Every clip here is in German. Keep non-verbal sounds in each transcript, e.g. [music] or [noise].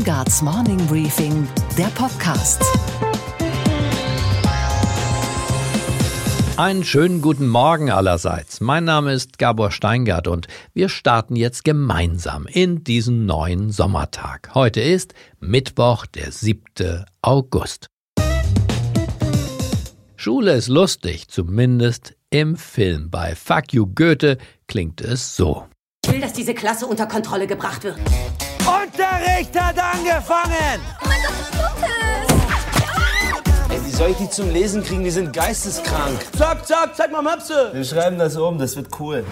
Steingarts Morning Briefing, der Podcast. Einen schönen guten Morgen allerseits. Mein Name ist Gabor Steingart und wir starten jetzt gemeinsam in diesen neuen Sommertag. Heute ist Mittwoch, der 7. August. Schule ist lustig, zumindest im Film. Bei Fuck You Goethe klingt es so. Ich will, dass diese Klasse unter Kontrolle gebracht wird. Unterricht hat angefangen! Oh mein Gott, was Ey, wie soll ich die zum Lesen kriegen? Die sind geisteskrank. Zack, zack, zeig mal Möpse! Wir schreiben das um, das wird cool.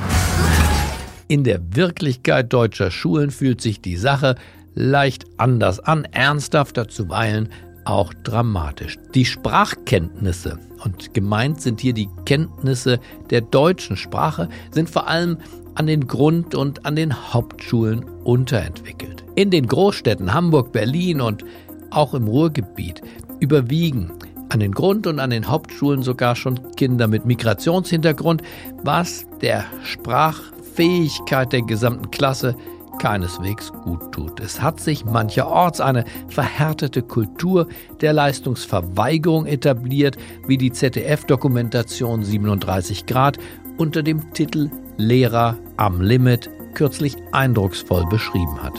In der Wirklichkeit deutscher Schulen fühlt sich die Sache leicht anders an, ernsthafter zuweilen auch dramatisch. Die Sprachkenntnisse, und gemeint sind hier die Kenntnisse der deutschen Sprache, sind vor allem an den Grund- und an den Hauptschulen unterentwickelt. In den Großstädten Hamburg, Berlin und auch im Ruhrgebiet überwiegen an den Grund- und an den Hauptschulen sogar schon Kinder mit Migrationshintergrund, was der Sprachfähigkeit der gesamten Klasse keineswegs gut tut. Es hat sich mancherorts eine verhärtete Kultur der Leistungsverweigerung etabliert, wie die ZDF-Dokumentation 37 Grad unter dem Titel Lehrer am Limit kürzlich eindrucksvoll beschrieben hat.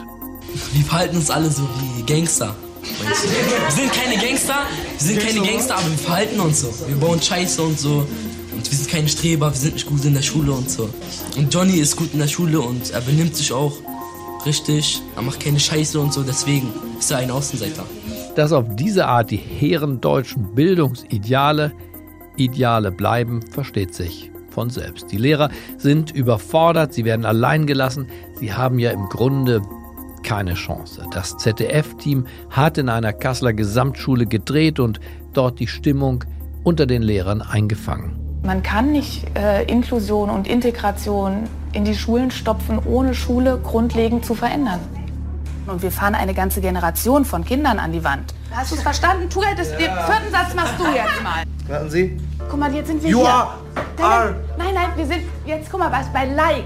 Wir verhalten uns alle so wie Gangster. Wir sind keine Gangster, wir sind keine Gangster, aber wir verhalten uns so. Wir bauen Scheiße und so. Und wir sind keine Streber, wir sind nicht gut in der Schule und so. Und Johnny ist gut in der Schule und er benimmt sich auch richtig. Er macht keine Scheiße und so, deswegen ist er ein Außenseiter. Dass auf diese Art die hehren deutschen Bildungsideale Ideale bleiben, versteht sich von selbst. Die Lehrer sind überfordert, sie werden allein gelassen, sie haben ja im Grunde keine Chance. Das ZDF-Team hat in einer Kasseler Gesamtschule gedreht und dort die Stimmung unter den Lehrern eingefangen. Man kann nicht äh, Inklusion und Integration in die Schulen stopfen, ohne Schule grundlegend zu verändern. Und wir fahren eine ganze Generation von Kindern an die Wand. Hast du es verstanden? Tu jetzt den vierten Satz machst du jetzt mal. Warten Sie. Guck mal, jetzt sind wir You hier. are- Nein, are- nein, nein, wir sind jetzt, guck mal, was bei like.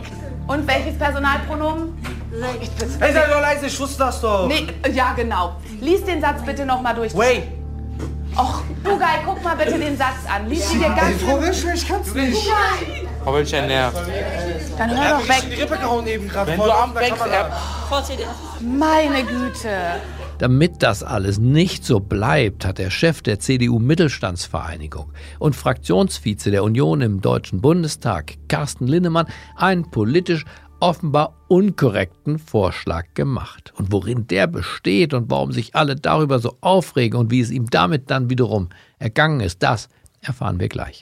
Und welches Personalpronomen? Like. Hey, sei doch leise, ich wusste das doch. Nee, ja, genau. Lies den Satz bitte nochmal durch. Wait. Och, Bugay, guck mal bitte den Satz an. Lies ihn dir ganz Wischel, ich kann's nicht. Aber ich nervt. Dann hör doch weg. Die Rippe gehauen eben gerade. Wenn du am Weg Meine Güte. Damit das alles nicht so bleibt, hat der Chef der CDU Mittelstandsvereinigung und Fraktionsvize der Union im Deutschen Bundestag, Carsten Linnemann, einen politisch offenbar unkorrekten Vorschlag gemacht. Und worin der besteht und warum sich alle darüber so aufregen und wie es ihm damit dann wiederum ergangen ist, das erfahren wir gleich.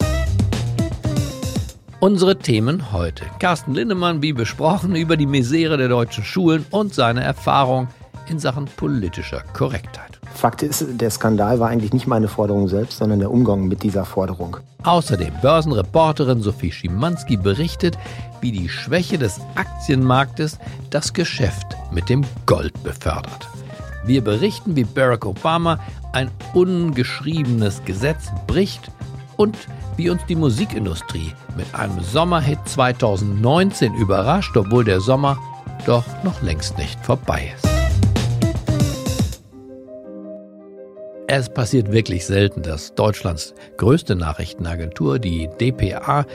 Unsere Themen heute. Carsten Linnemann, wie besprochen, über die Misere der deutschen Schulen und seine Erfahrung in Sachen politischer Korrektheit. Fakt ist, der Skandal war eigentlich nicht meine Forderung selbst, sondern der Umgang mit dieser Forderung. Außerdem Börsenreporterin Sophie Schimanski berichtet, wie die Schwäche des Aktienmarktes das Geschäft mit dem Gold befördert. Wir berichten, wie Barack Obama ein ungeschriebenes Gesetz bricht und wie uns die Musikindustrie mit einem Sommerhit 2019 überrascht, obwohl der Sommer doch noch längst nicht vorbei ist. Es passiert wirklich selten, dass Deutschlands größte Nachrichtenagentur, die dpa,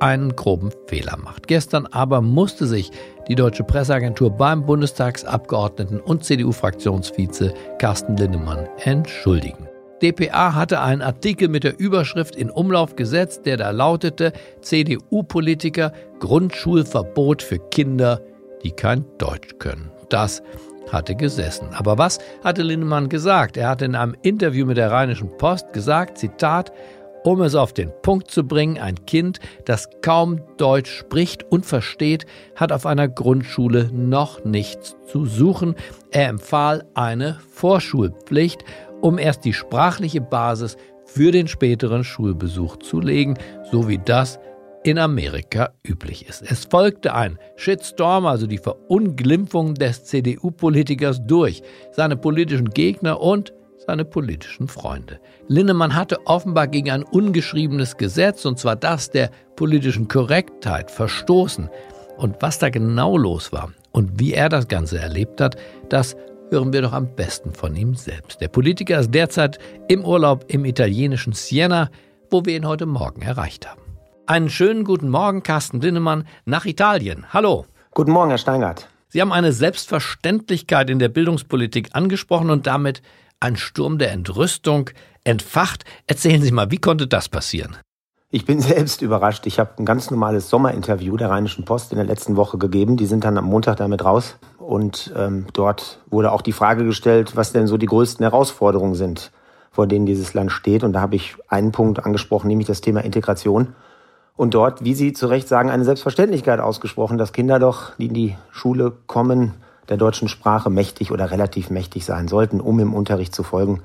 einen groben Fehler macht. Gestern aber musste sich die deutsche Presseagentur beim Bundestagsabgeordneten und CDU-Fraktionsvize Carsten Linnemann entschuldigen. dpa hatte einen Artikel mit der Überschrift in Umlauf gesetzt, der da lautete CDU-Politiker Grundschulverbot für Kinder, die kein Deutsch können. Das hatte gesessen. Aber was hatte Lindemann gesagt? Er hatte in einem Interview mit der Rheinischen Post gesagt, Zitat, um es auf den Punkt zu bringen, ein Kind, das kaum Deutsch spricht und versteht, hat auf einer Grundschule noch nichts zu suchen. Er empfahl eine Vorschulpflicht, um erst die sprachliche Basis für den späteren Schulbesuch zu legen, so wie das in Amerika üblich ist. Es folgte ein Shitstorm, also die Verunglimpfung des CDU-Politikers durch seine politischen Gegner und seine politischen Freunde. Linnemann hatte offenbar gegen ein ungeschriebenes Gesetz, und zwar das der politischen Korrektheit, verstoßen. Und was da genau los war und wie er das Ganze erlebt hat, das hören wir doch am besten von ihm selbst. Der Politiker ist derzeit im Urlaub im italienischen Siena, wo wir ihn heute Morgen erreicht haben. Einen schönen guten Morgen, Carsten Linnemann, nach Italien. Hallo. Guten Morgen, Herr Steingart. Sie haben eine Selbstverständlichkeit in der Bildungspolitik angesprochen und damit einen Sturm der Entrüstung entfacht. Erzählen Sie mal, wie konnte das passieren? Ich bin [laughs] selbst überrascht. Ich habe ein ganz normales Sommerinterview der Rheinischen Post in der letzten Woche gegeben. Die sind dann am Montag damit raus. Und ähm, dort wurde auch die Frage gestellt, was denn so die größten Herausforderungen sind, vor denen dieses Land steht. Und da habe ich einen Punkt angesprochen, nämlich das Thema Integration. Und dort, wie Sie zu Recht sagen, eine Selbstverständlichkeit ausgesprochen, dass Kinder doch, die in die Schule kommen, der deutschen Sprache mächtig oder relativ mächtig sein sollten, um im Unterricht zu folgen.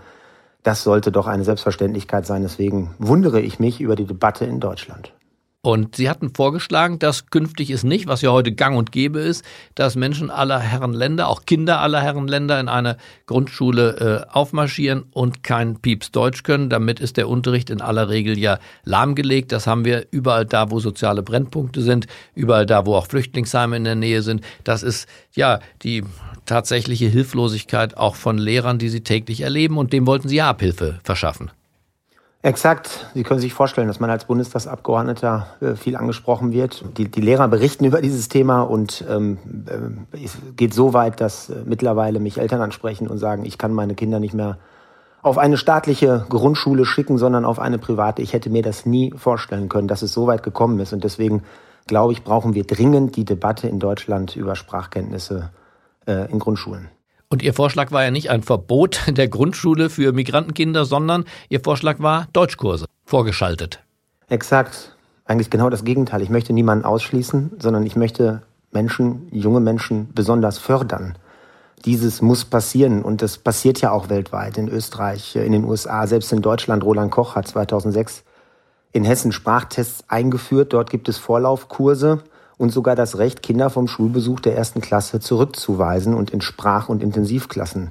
Das sollte doch eine Selbstverständlichkeit sein. Deswegen wundere ich mich über die Debatte in Deutschland. Und Sie hatten vorgeschlagen, dass künftig ist nicht, was ja heute gang und gäbe ist, dass Menschen aller Herren Länder, auch Kinder aller Herren Länder in eine Grundschule äh, aufmarschieren und kein Pieps Deutsch können. Damit ist der Unterricht in aller Regel ja lahmgelegt. Das haben wir überall da, wo soziale Brennpunkte sind, überall da, wo auch Flüchtlingsheime in der Nähe sind. Das ist ja die tatsächliche Hilflosigkeit auch von Lehrern, die sie täglich erleben. Und dem wollten Sie ja Abhilfe verschaffen. Exakt. Sie können sich vorstellen, dass man als Bundestagsabgeordneter äh, viel angesprochen wird. Die, die Lehrer berichten [laughs] über dieses Thema und ähm, äh, es geht so weit, dass äh, mittlerweile mich Eltern ansprechen und sagen, ich kann meine Kinder nicht mehr auf eine staatliche Grundschule schicken, sondern auf eine private. Ich hätte mir das nie vorstellen können, dass es so weit gekommen ist. Und deswegen glaube ich, brauchen wir dringend die Debatte in Deutschland über Sprachkenntnisse äh, in Grundschulen. Und Ihr Vorschlag war ja nicht ein Verbot [laughs] der Grundschule für Migrantenkinder, sondern Ihr Vorschlag war Deutschkurse vorgeschaltet. Exakt. Eigentlich genau das Gegenteil. Ich möchte niemanden ausschließen, sondern ich möchte Menschen, junge Menschen besonders fördern. Dieses muss passieren und das passiert ja auch weltweit, in Österreich, in den USA, selbst in Deutschland. Roland Koch hat 2006 in Hessen Sprachtests eingeführt. Dort gibt es Vorlaufkurse und sogar das Recht, Kinder vom Schulbesuch der ersten Klasse zurückzuweisen und in Sprach- und Intensivklassen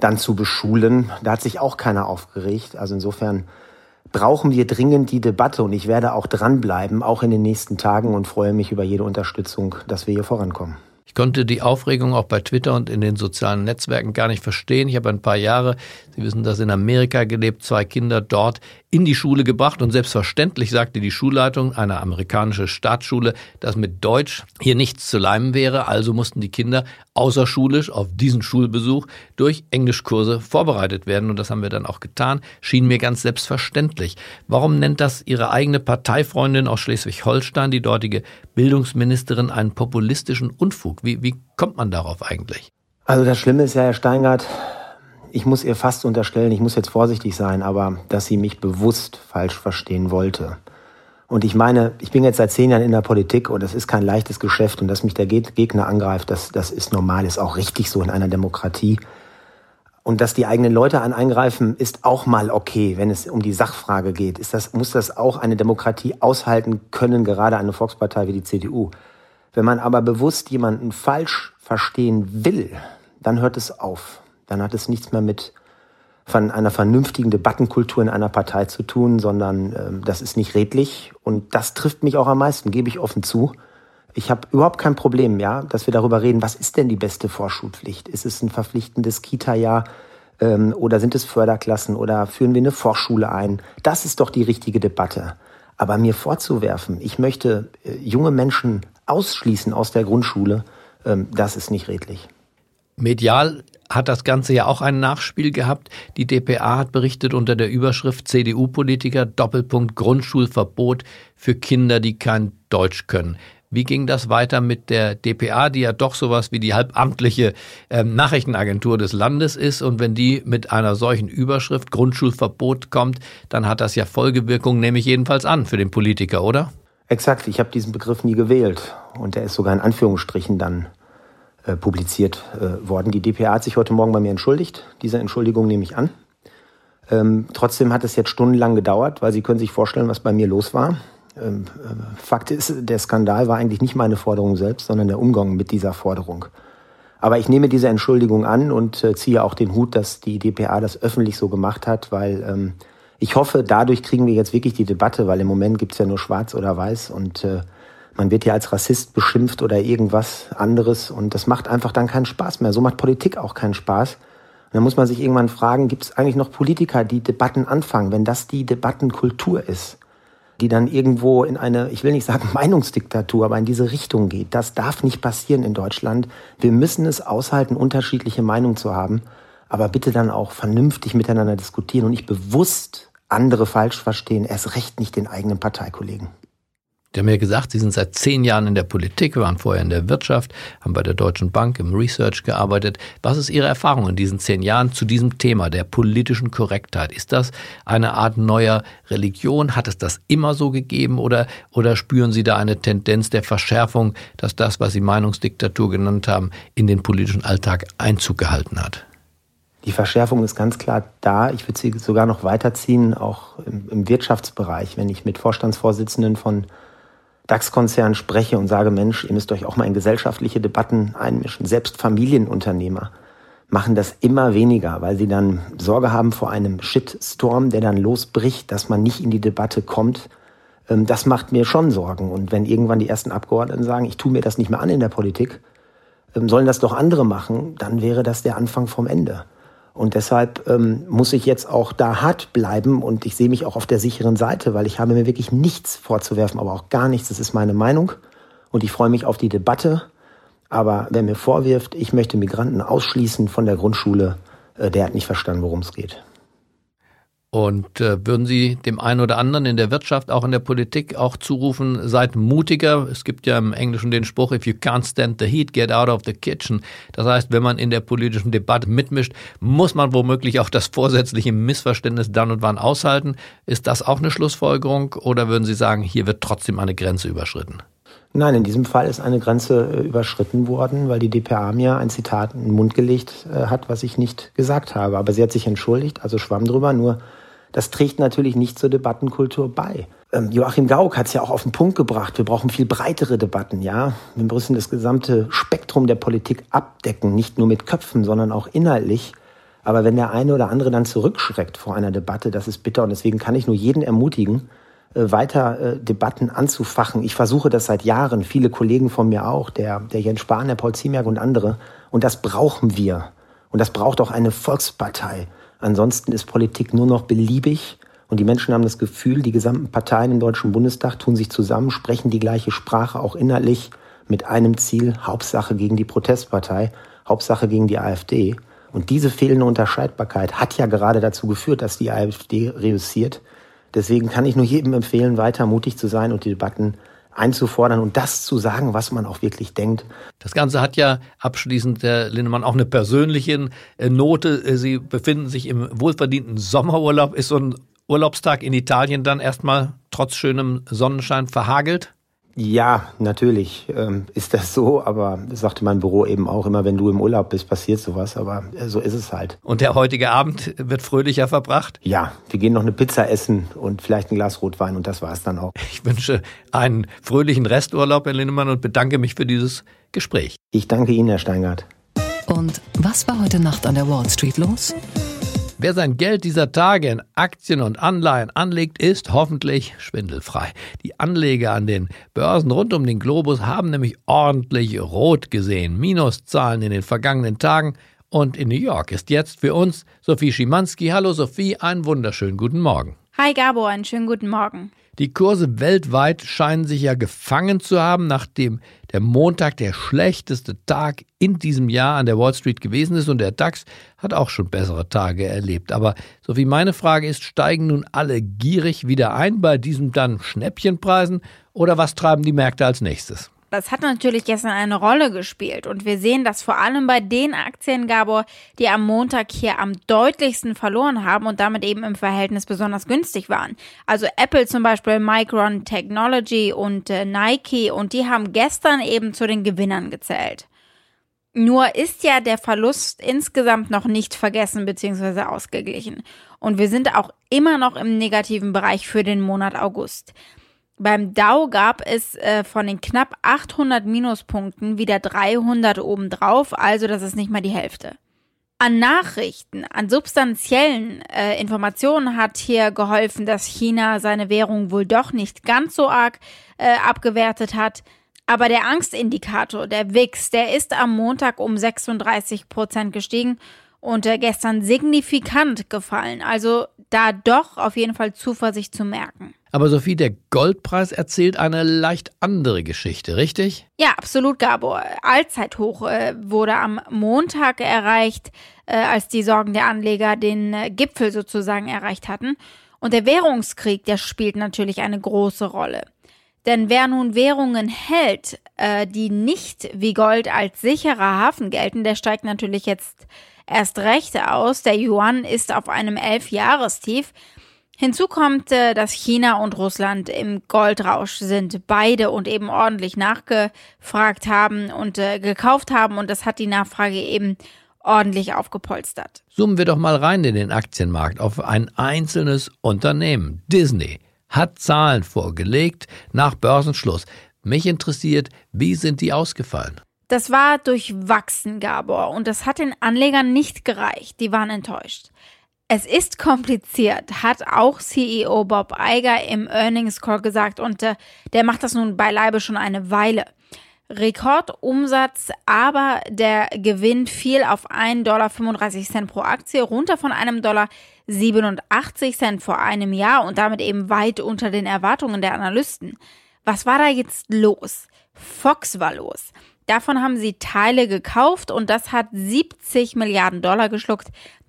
dann zu beschulen. Da hat sich auch keiner aufgeregt. Also insofern brauchen wir dringend die Debatte und ich werde auch dranbleiben, auch in den nächsten Tagen und freue mich über jede Unterstützung, dass wir hier vorankommen. Ich konnte die Aufregung auch bei Twitter und in den sozialen Netzwerken gar nicht verstehen. Ich habe ein paar Jahre, Sie wissen das, in Amerika gelebt, zwei Kinder dort in die Schule gebracht und selbstverständlich sagte die Schulleitung, eine amerikanische Staatsschule, dass mit Deutsch hier nichts zu leimen wäre. Also mussten die Kinder außerschulisch auf diesen Schulbesuch durch Englischkurse vorbereitet werden. Und das haben wir dann auch getan. Schien mir ganz selbstverständlich. Warum nennt das Ihre eigene Parteifreundin aus Schleswig-Holstein, die dortige Bildungsministerin, einen populistischen Unfug? Wie, wie kommt man darauf eigentlich? Also das Schlimme ist ja, Herr Steingart, ich muss ihr fast unterstellen, ich muss jetzt vorsichtig sein, aber dass sie mich bewusst falsch verstehen wollte. Und ich meine, ich bin jetzt seit zehn Jahren in der Politik und es ist kein leichtes Geschäft und dass mich der Gegner angreift, das, das ist normal, ist auch richtig so in einer Demokratie. Und dass die eigenen Leute an eingreifen, ist auch mal okay, wenn es um die Sachfrage geht. Ist das, muss das auch eine Demokratie aushalten können, gerade eine Volkspartei wie die CDU. Wenn man aber bewusst jemanden falsch verstehen will, dann hört es auf dann hat es nichts mehr mit von einer vernünftigen Debattenkultur in einer Partei zu tun, sondern äh, das ist nicht redlich und das trifft mich auch am meisten, gebe ich offen zu. Ich habe überhaupt kein Problem, ja, dass wir darüber reden, was ist denn die beste Vorschulpflicht? Ist es ein verpflichtendes Kita-Jahr ähm, oder sind es Förderklassen oder führen wir eine Vorschule ein? Das ist doch die richtige Debatte. Aber mir vorzuwerfen, ich möchte äh, junge Menschen ausschließen aus der Grundschule, ähm, das ist nicht redlich. Medial hat das Ganze ja auch ein Nachspiel gehabt. Die DPA hat berichtet unter der Überschrift CDU-Politiker Doppelpunkt Grundschulverbot für Kinder, die kein Deutsch können. Wie ging das weiter mit der DPA, die ja doch sowas wie die halbamtliche äh, Nachrichtenagentur des Landes ist? Und wenn die mit einer solchen Überschrift Grundschulverbot kommt, dann hat das ja Folgewirkungen, nehme ich jedenfalls an, für den Politiker, oder? Exakt, ich habe diesen Begriff nie gewählt. Und der ist sogar in Anführungsstrichen dann äh, publiziert äh, worden. Die DPA hat sich heute Morgen bei mir entschuldigt. Diese Entschuldigung nehme ich an. Ähm, trotzdem hat es jetzt stundenlang gedauert, weil Sie können sich vorstellen, was bei mir los war. Ähm, äh, Fakt ist, der Skandal war eigentlich nicht meine Forderung selbst, sondern der Umgang mit dieser Forderung. Aber ich nehme diese Entschuldigung an und äh, ziehe auch den Hut, dass die DPA das öffentlich so gemacht hat, weil ähm, ich hoffe, dadurch kriegen wir jetzt wirklich die Debatte, weil im Moment gibt's ja nur schwarz oder weiß und äh, man wird ja als Rassist beschimpft oder irgendwas anderes und das macht einfach dann keinen Spaß mehr. So macht Politik auch keinen Spaß. Und dann muss man sich irgendwann fragen, gibt es eigentlich noch Politiker, die Debatten anfangen, wenn das die Debattenkultur ist, die dann irgendwo in eine, ich will nicht sagen [laughs] Meinungsdiktatur, aber in diese Richtung geht. Das darf nicht passieren in Deutschland. Wir müssen es aushalten, unterschiedliche Meinungen zu haben, aber bitte dann auch vernünftig miteinander diskutieren und nicht bewusst andere falsch verstehen, erst recht nicht den eigenen Parteikollegen. Sie haben ja gesagt, Sie sind seit zehn Jahren in der Politik, waren vorher in der Wirtschaft, haben bei der Deutschen Bank im Research gearbeitet. Was ist Ihre Erfahrung in diesen zehn Jahren zu diesem Thema der politischen Korrektheit? Ist das eine Art neuer Religion? Hat es das immer so gegeben oder, oder spüren Sie da eine Tendenz der Verschärfung, dass das, was Sie Meinungsdiktatur genannt haben, in den politischen Alltag Einzug gehalten hat? Die Verschärfung ist ganz klar da. Ich würde sie sogar noch weiterziehen, auch im, im Wirtschaftsbereich. Wenn ich mit Vorstandsvorsitzenden von DAX-Konzernen spreche und sage, Mensch, ihr müsst euch auch mal in gesellschaftliche Debatten einmischen. Selbst Familienunternehmer machen das immer weniger, weil sie dann Sorge haben vor einem Shitstorm, der dann losbricht, dass man nicht in die Debatte kommt. Ähm, das macht mir schon Sorgen. Und wenn irgendwann die ersten Abgeordneten sagen, ich tue mir das nicht mehr an in der Politik, ähm, sollen das doch andere machen, dann wäre das der Anfang vom Ende. Und deshalb ähm, muss ich jetzt auch da hart bleiben und ich sehe mich auch auf der sicheren Seite, weil ich habe mir wirklich nichts vorzuwerfen, aber auch gar nichts. Das ist meine Meinung und ich freue mich auf die Debatte. Aber wer mir vorwirft, ich möchte Migranten ausschließen von der Grundschule, äh, der hat nicht verstanden, worum es geht. Und äh, würden Sie dem einen oder anderen in der Wirtschaft, auch in der Politik auch zurufen, seid mutiger. Es gibt ja im Englischen den Spruch, if you can't stand the heat, get out of the kitchen. Das heißt, wenn man in der politischen Debatte mitmischt, muss man womöglich auch das vorsätzliche Missverständnis dann und wann aushalten. Ist das auch eine Schlussfolgerung oder würden Sie sagen, hier wird trotzdem eine Grenze überschritten? Nein, in diesem Fall ist eine Grenze äh, überschritten worden, weil die DPA mir ein Zitat in den Mund gelegt äh, hat, was ich nicht gesagt habe. Aber sie hat sich entschuldigt, also schwamm drüber. Nur das trägt natürlich nicht zur Debattenkultur bei. Ähm, Joachim Gauck hat es ja auch auf den Punkt gebracht. Wir brauchen viel breitere Debatten, ja. Wir müssen das gesamte Spektrum der Politik abdecken, nicht nur mit Köpfen, sondern auch inhaltlich. Aber wenn der eine oder andere dann zurückschreckt vor einer Debatte, das ist bitter. Und deswegen kann ich nur jeden ermutigen, äh, weiter äh, Debatten anzufachen. Ich versuche das seit Jahren, viele Kollegen von mir auch, der, der Jens Spahn, der Paul Ziemiak und andere. Und das brauchen wir. Und das braucht auch eine Volkspartei. Ansonsten ist Politik nur noch beliebig und die Menschen haben das Gefühl, die gesamten Parteien im Deutschen Bundestag tun sich zusammen, sprechen die gleiche Sprache, auch innerlich mit einem Ziel, Hauptsache gegen die Protestpartei, Hauptsache gegen die AfD. Und diese fehlende Unterscheidbarkeit hat ja gerade dazu geführt, dass die AfD reüssiert. Deswegen kann ich nur jedem empfehlen, weiter mutig zu sein und die Debatten einzufordern und das zu sagen, was man auch wirklich denkt. Das Ganze hat ja abschließend, Herr Lindemann, auch eine persönliche äh, Note. Äh, Sie befinden sich im wohlverdienten Sommerurlaub. Ist so ein Urlaubstag in Italien dann erstmal trotz schönem Sonnenschein verhagelt? Ja, natürlich ähm, ist das so, aber das sagte mein Büro eben auch immer, wenn du im Urlaub bist, passiert sowas, aber äh, so ist es halt. Und der heutige Abend wird fröhlicher verbracht? Ja, wir gehen noch eine Pizza essen und vielleicht ein Glas Rotwein und das war es dann auch. Ich wünsche einen fröhlichen Resturlaub, Herr Lindemann, und bedanke mich für dieses Gespräch. Ich danke Ihnen, Herr Steingart. Und was war heute Nacht an der Wall Street los? Wer sein Geld dieser Tage in Aktien und Anleihen anlegt, ist hoffentlich schwindelfrei. Die Anleger an den Börsen rund um den Globus haben nämlich ordentlich rot gesehen. Minuszahlen in den vergangenen Tagen. Und in New York ist jetzt für uns Sophie Schimanski. Hallo Sophie, einen wunderschönen guten Morgen. Hi Gabo, einen schönen guten Morgen. Die Kurse weltweit scheinen sich ja gefangen zu haben, nachdem der Montag der schlechteste Tag in diesem Jahr an der Wall Street gewesen ist und der DAX hat auch schon bessere Tage erlebt. Aber so wie meine Frage ist, steigen nun alle gierig wieder ein bei diesen dann Schnäppchenpreisen oder was treiben die Märkte als nächstes? Das hat natürlich gestern eine Rolle gespielt und wir sehen das vor allem bei den Aktien, Gabor, die am Montag hier am deutlichsten verloren haben und damit eben im Verhältnis besonders günstig waren. Also Apple zum Beispiel, Micron Technology und äh, Nike und die haben gestern eben zu den Gewinnern gezählt. Nur ist ja der Verlust insgesamt noch nicht vergessen bzw. ausgeglichen. Und wir sind auch immer noch im negativen Bereich für den Monat August. Beim Dow gab es äh, von den knapp 800 Minuspunkten wieder 300 obendrauf, also das ist nicht mal die Hälfte. An Nachrichten, an substanziellen äh, Informationen hat hier geholfen, dass China seine Währung wohl doch nicht ganz so arg äh, abgewertet hat. Aber der Angstindikator, der WIX, der ist am Montag um 36 Prozent gestiegen und äh, gestern signifikant gefallen. Also da doch auf jeden Fall Zuversicht zu merken. Aber Sophie, der Goldpreis erzählt eine leicht andere Geschichte, richtig? Ja, absolut, Gabor. Allzeithoch äh, wurde am Montag erreicht, äh, als die Sorgen der Anleger den äh, Gipfel sozusagen erreicht hatten. Und der Währungskrieg, der spielt natürlich eine große Rolle. Denn wer nun Währungen hält, äh, die nicht wie Gold als sicherer Hafen gelten, der steigt natürlich jetzt erst recht aus. Der Yuan ist auf einem Elfjahrestief. Hinzu kommt, äh, dass China und Russland im Goldrausch sind, beide und eben ordentlich nachgefragt haben und äh, gekauft haben und das hat die Nachfrage eben ordentlich aufgepolstert. Zoomen wir doch mal rein in den Aktienmarkt auf ein einzelnes Unternehmen. Disney hat Zahlen vorgelegt nach Börsenschluss. Mich interessiert, wie sind die ausgefallen? Das war durchwachsen, Gabor, und das hat den Anlegern nicht gereicht. Die waren enttäuscht. Es ist kompliziert, hat auch CEO Bob Iger im Earnings Call gesagt und äh, der macht das nun beileibe schon eine Weile. Rekordumsatz, aber der Gewinn fiel auf 1,35 Dollar pro Aktie, runter von einem Dollar 87 Cent vor einem Jahr und damit eben weit unter den Erwartungen der Analysten. Was war da jetzt los? Fox war los. Davon haben sie Teile gekauft und das hat 70 Milliarden Dollar geschluckt.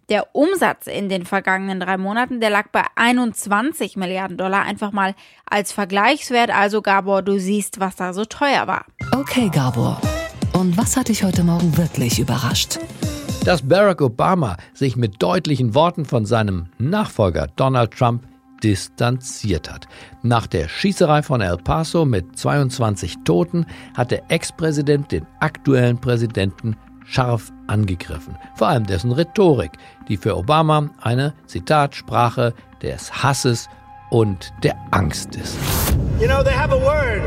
Der Umsatz in den vergangenen drei Monaten, der lag bei 21 Milliarden Dollar. Einfach mal als Vergleichswert. Also Gabor, du siehst, was da so teuer war. Okay, Gabor. Und was hat dich heute Morgen wirklich überrascht? Dass Barack Obama sich mit deutlichen Worten von seinem Nachfolger Donald Trump distanziert hat. Nach der Schießerei von El Paso mit 22 Toten hat der Ex-Präsident den aktuellen Präsidenten scharf angegriffen. Vor allem dessen Rhetorik, die für Obama eine, Zitat, Sprache des Hasses und der Angst ist. You know, they have a word.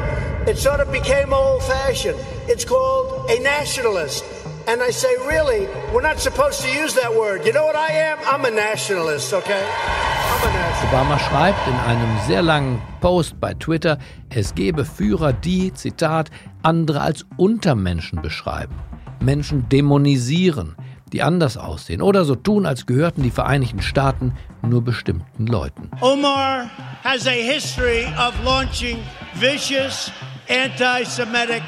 It sort of became old fashioned. It's called a nationalist. And I say, really, we're not supposed to use that word. You know what I am? I'm a nationalist, okay? Obama schreibt in einem sehr langen Post bei Twitter, es gebe Führer, die, Zitat, andere als Untermenschen beschreiben, Menschen dämonisieren, die anders aussehen oder so tun, als gehörten die Vereinigten Staaten nur bestimmten Leuten. Omar has a history of launching vicious anti-Semitic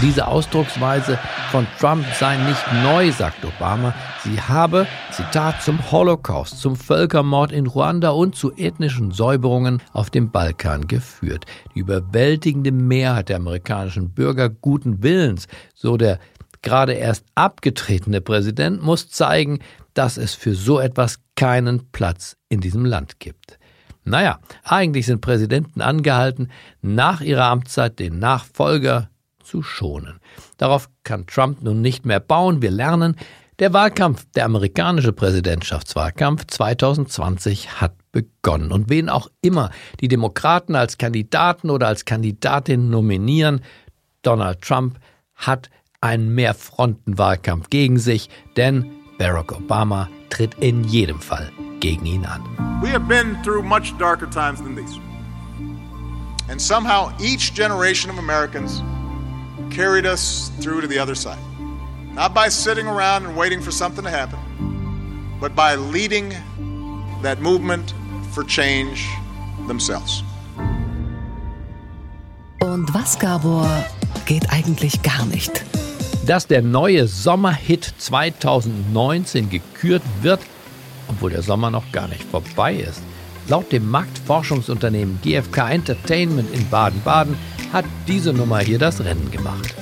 diese Ausdrucksweise von Trump sei nicht neu, sagt Obama. Sie habe, Zitat, zum Holocaust, zum Völkermord in Ruanda und zu ethnischen Säuberungen auf dem Balkan geführt. Die überwältigende Mehrheit der amerikanischen Bürger guten Willens, so der gerade erst abgetretene Präsident, muss zeigen, dass es für so etwas keinen Platz in diesem Land gibt. Naja, eigentlich sind Präsidenten angehalten, nach ihrer Amtszeit den Nachfolger zu schonen. Darauf kann Trump nun nicht mehr bauen. Wir lernen, der Wahlkampf, der amerikanische Präsidentschaftswahlkampf 2020 hat begonnen. Und wen auch immer die Demokraten als Kandidaten oder als Kandidatin nominieren, Donald Trump hat einen Mehrfrontenwahlkampf gegen sich, denn Barack Obama tritt in jedem Fall gegen ihn an. We have been through much darker times than these. And somehow each generation of Americans carried us through to the other side. Not by sitting around and waiting for something to happen, but by leading that movement for change themselves. Und was, Gabor, geht eigentlich gar nicht? Dass der neue Sommerhit 2019 gekürt wird, obwohl der Sommer noch gar nicht vorbei ist. Laut dem Marktforschungsunternehmen GfK Entertainment in Baden-Baden hat diese Nummer hier das Rennen gemacht.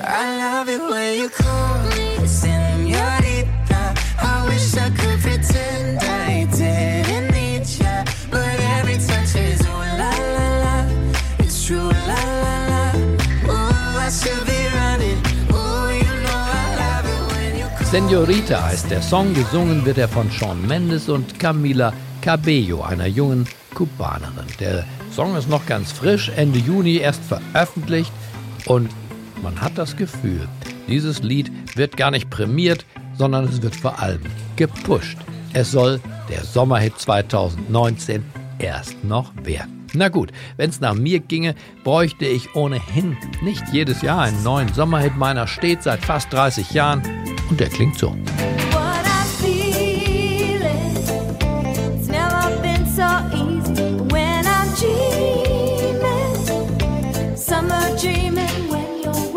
Senorita heißt der Song, gesungen wird er von Sean Mendes und Camila Cabello, einer jungen Kubanerin. Der Song ist noch ganz frisch, Ende Juni erst veröffentlicht und man hat das Gefühl, dieses Lied wird gar nicht prämiert, sondern es wird vor allem gepusht. Es soll der Sommerhit 2019 erst noch werden. Na gut, wenn es nach mir ginge, bräuchte ich ohnehin nicht jedes Jahr einen neuen Sommerhit. Meiner steht seit fast 30 Jahren und der klingt so.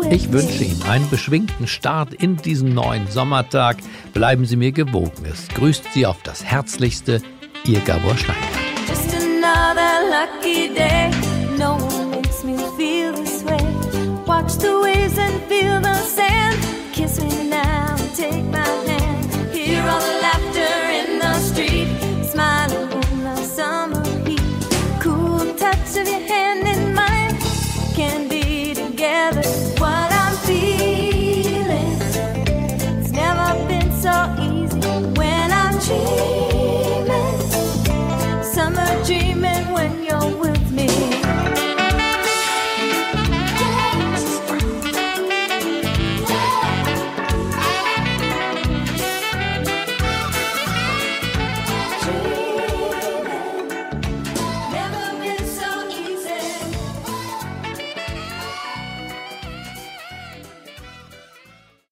Ich wünsche Ihnen einen beschwingten Start in diesen neuen Sommertag. Bleiben Sie mir gewogen. Es grüßt Sie auf das Herzlichste, Ihr Gabor Steingart. Just another lucky day. No one makes me feel this way. Watch the way